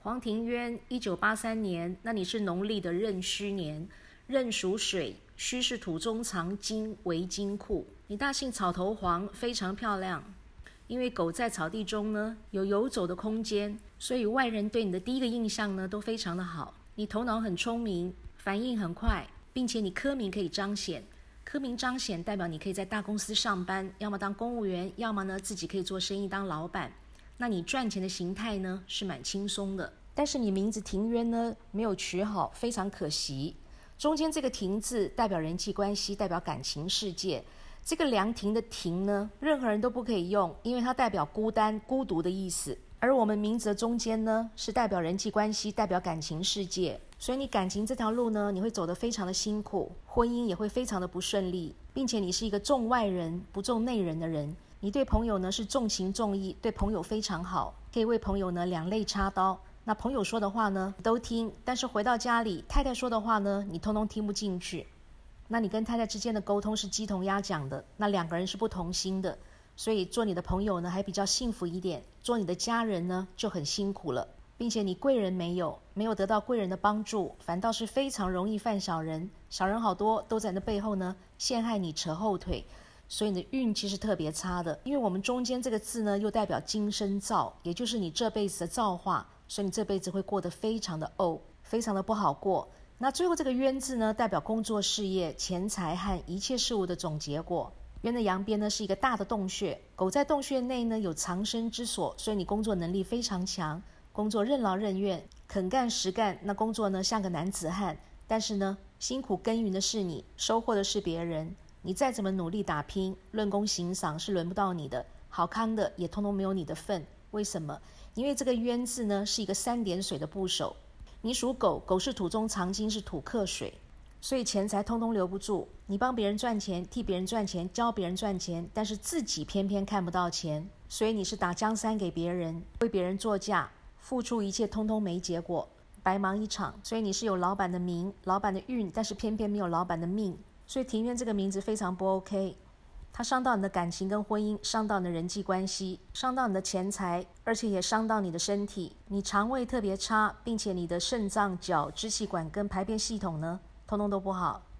黄庭渊，一九八三年，那你是农历的壬戌年，壬属水，戌是土中藏金为金库。你大姓草头黄，非常漂亮。因为狗在草地中呢，有游走的空间，所以外人对你的第一个印象呢都非常的好。你头脑很聪明，反应很快，并且你科名可以彰显。科名彰显代表你可以在大公司上班，要么当公务员，要么呢自己可以做生意当老板。那你赚钱的形态呢是蛮轻松的。但是你名字庭渊呢没有取好，非常可惜。中间这个庭字代表人际关系，代表感情世界。这个凉亭的亭呢，任何人都不可以用，因为它代表孤单、孤独的意思。而我们名字的中间呢，是代表人际关系，代表感情世界。所以你感情这条路呢，你会走得非常的辛苦，婚姻也会非常的不顺利，并且你是一个重外人不重内人的人。你对朋友呢是重情重义，对朋友非常好，可以为朋友呢两肋插刀。那朋友说的话呢都听，但是回到家里，太太说的话呢，你通通听不进去。那你跟太太之间的沟通是鸡同鸭讲的，那两个人是不同心的，所以做你的朋友呢还比较幸福一点，做你的家人呢就很辛苦了，并且你贵人没有，没有得到贵人的帮助，反倒是非常容易犯小人，小人好多都在那背后呢陷害你扯后腿，所以你的运气是特别差的。因为我们中间这个字呢又代表今生造，也就是你这辈子的造化，所以你这辈子会过得非常的怄，非常的不好过。那最后这个冤字呢，代表工作、事业、钱财和一切事物的总结果。冤的阳边呢是一个大的洞穴，狗在洞穴内呢有藏身之所，所以你工作能力非常强，工作任劳任怨，肯干实干。那工作呢像个男子汉，但是呢辛苦耕耘的是你，收获的是别人。你再怎么努力打拼，论功行赏是轮不到你的，好康的也通通没有你的份。为什么？因为这个冤字呢是一个三点水的部首。你属狗，狗是土中藏金，是土克水，所以钱财通通留不住。你帮别人赚钱，替别人赚钱，教别人赚钱，但是自己偏偏看不到钱，所以你是打江山给别人，为别人作嫁，付出一切通通没结果，白忙一场。所以你是有老板的名，老板的运，但是偏偏没有老板的命。所以庭院这个名字非常不 OK。它伤到你的感情跟婚姻，伤到你的人际关系，伤到你的钱财，而且也伤到你的身体。你肠胃特别差，并且你的肾脏、脚、支气管跟排便系统呢，通通都不好。